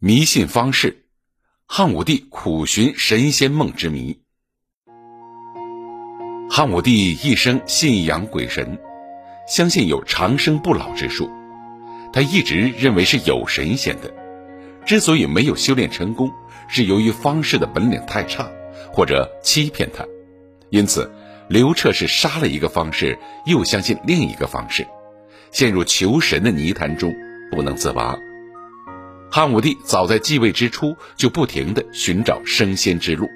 迷信方式，汉武帝苦寻神仙梦之谜。汉武帝一生信仰鬼神，相信有长生不老之术。他一直认为是有神仙的。之所以没有修炼成功，是由于方士的本领太差，或者欺骗他。因此，刘彻是杀了一个方士，又相信另一个方士，陷入求神的泥潭中不能自拔。汉武帝早在继位之初就不停地寻找升仙之路，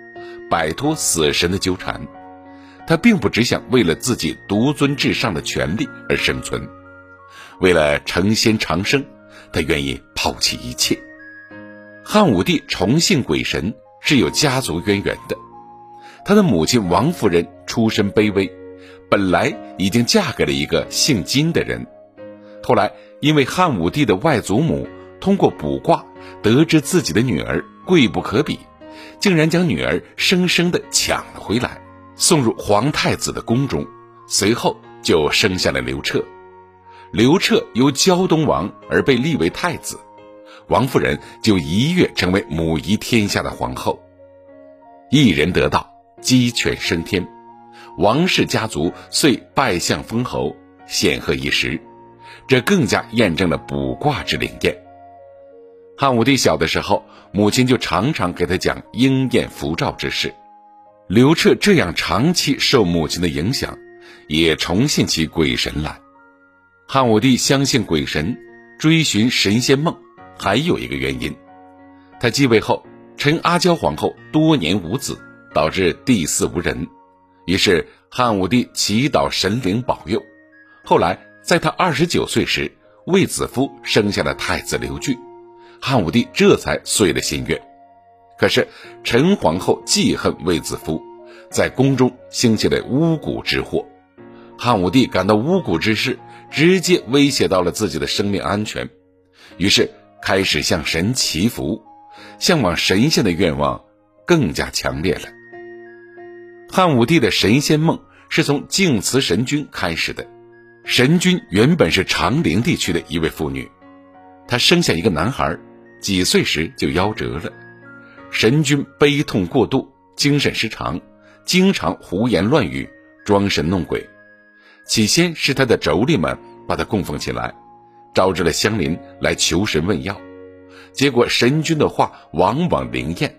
摆脱死神的纠缠。他并不只想为了自己独尊至上的权利而生存，为了成仙长生，他愿意抛弃一切。汉武帝崇信鬼神是有家族渊源的，他的母亲王夫人出身卑微，本来已经嫁给了一个姓金的人，后来因为汉武帝的外祖母。通过卜卦得知自己的女儿贵不可比，竟然将女儿生生的抢了回来，送入皇太子的宫中，随后就生下了刘彻。刘彻由胶东王而被立为太子，王夫人就一跃成为母仪天下的皇后。一人得道，鸡犬升天，王氏家族遂拜相封侯，显赫一时，这更加验证了卜卦之灵验。汉武帝小的时候，母亲就常常给他讲应验符咒之事。刘彻这样长期受母亲的影响，也重信起鬼神来。汉武帝相信鬼神，追寻神仙梦，还有一个原因：他继位后，陈阿娇皇后多年无子，导致地嗣无人。于是汉武帝祈祷神灵保佑。后来在他二十九岁时，卫子夫生下了太子刘据。汉武帝这才遂了心愿，可是陈皇后记恨卫子夫，在宫中兴起了巫蛊之祸。汉武帝感到巫蛊之事直接威胁到了自己的生命安全，于是开始向神祈福，向往神仙的愿望更加强烈了。汉武帝的神仙梦是从敬慈神君开始的，神君原本是长陵地区的一位妇女，她生下一个男孩。几岁时就夭折了，神君悲痛过度，精神失常，经常胡言乱语，装神弄鬼。起先是他的妯娌们把他供奉起来，招致了乡邻来求神问药，结果神君的话往往灵验。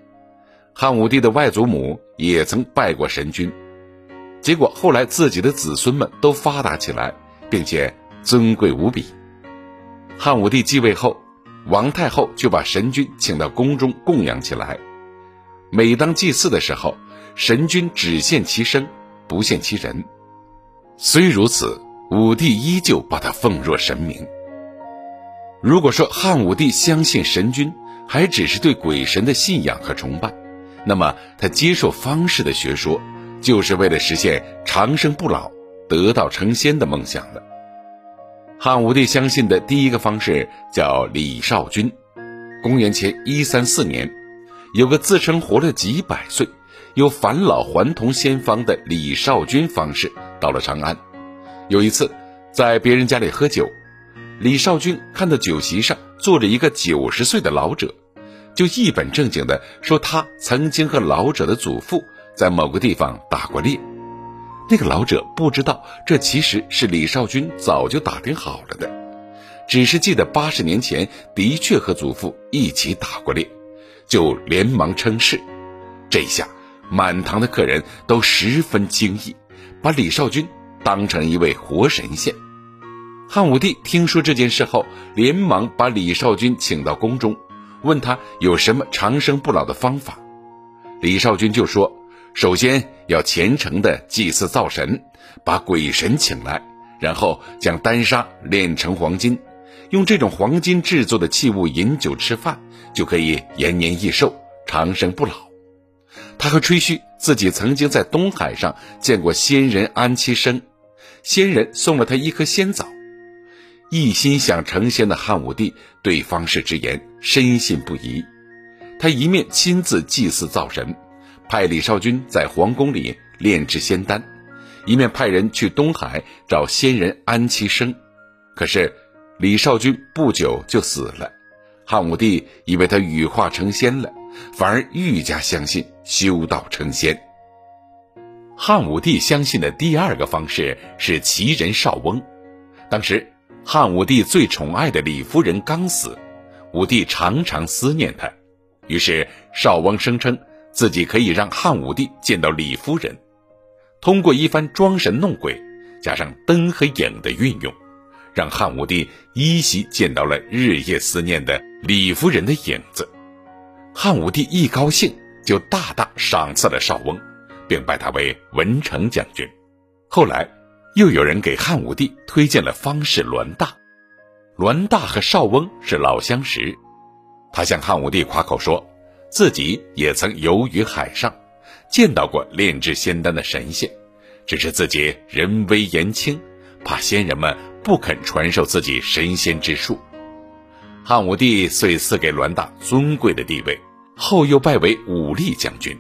汉武帝的外祖母也曾拜过神君，结果后来自己的子孙们都发达起来，并且尊贵无比。汉武帝继位后。王太后就把神君请到宫中供养起来。每当祭祀的时候，神君只现其身，不现其人。虽如此，武帝依旧把他奉若神明。如果说汉武帝相信神君，还只是对鬼神的信仰和崇拜，那么他接受方士的学说，就是为了实现长生不老、得道成仙的梦想了。汉武帝相信的第一个方式叫李少君。公元前一三四年，有个自称活了几百岁、有返老还童仙方的李少君方士到了长安。有一次，在别人家里喝酒，李少君看到酒席上坐着一个九十岁的老者，就一本正经的说他曾经和老者的祖父在某个地方打过猎。那个老者不知道，这其实是李少君早就打听好了的，只是记得八十年前的确和祖父一起打过猎，就连忙称是。这下满堂的客人都十分惊异，把李少君当成一位活神仙。汉武帝听说这件事后，连忙把李少君请到宫中，问他有什么长生不老的方法。李少君就说。首先要虔诚的祭祀灶神，把鬼神请来，然后将丹砂炼成黄金，用这种黄金制作的器物饮酒吃饭，就可以延年益寿、长生不老。他还吹嘘自己曾经在东海上见过仙人安七生，仙人送了他一颗仙枣。一心想成仙的汉武帝对方士之言深信不疑，他一面亲自祭祀灶神。派李少君在皇宫里炼制仙丹，一面派人去东海找仙人安其生。可是李少君不久就死了，汉武帝以为他羽化成仙了，反而愈加相信修道成仙。汉武帝相信的第二个方式是奇人少翁。当时，汉武帝最宠爱的李夫人刚死，武帝常常思念她，于是少翁声称自己可以让汉武帝见到李夫人。通过一番装神弄鬼，加上灯和影的运用，让汉武帝依稀见到了日夜思念的李夫人的影子。汉武帝一高兴，就大大赏赐了邵翁。并拜他为文成将军。后来，又有人给汉武帝推荐了方士栾大。栾大和邵翁是老相识，他向汉武帝夸口说，自己也曾游于海上，见到过炼制仙丹的神仙，只是自己人微言轻，怕仙人们不肯传授自己神仙之术。汉武帝遂赐给栾大尊贵的地位，后又拜为武力将军。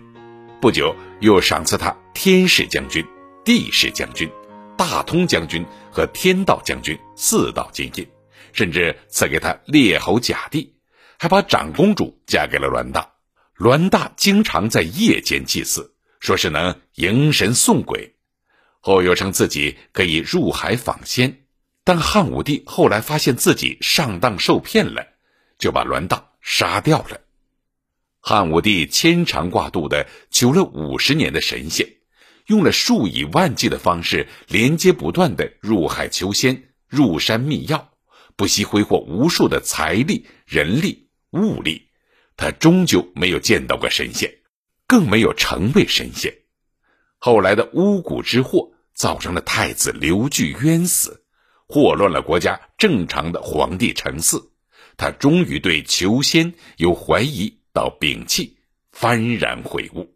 不久，又赏赐他天士将军、地士将军、大通将军和天道将军四道金印，甚至赐给他列侯甲第，还把长公主嫁给了栾大。栾大经常在夜间祭祀，说是能迎神送鬼，后又称自己可以入海访仙。但汉武帝后来发现自己上当受骗了，就把栾大杀掉了。汉武帝牵肠挂肚的求了五十年的神仙，用了数以万计的方式，连接不断的入海求仙、入山觅药，不惜挥霍无数的财力、人力、物力，他终究没有见到过神仙，更没有成为神仙。后来的巫蛊之祸，造成了太子刘据冤死，祸乱了国家正常的皇帝成嗣，他终于对求仙有怀疑。到摒弃，幡然悔悟。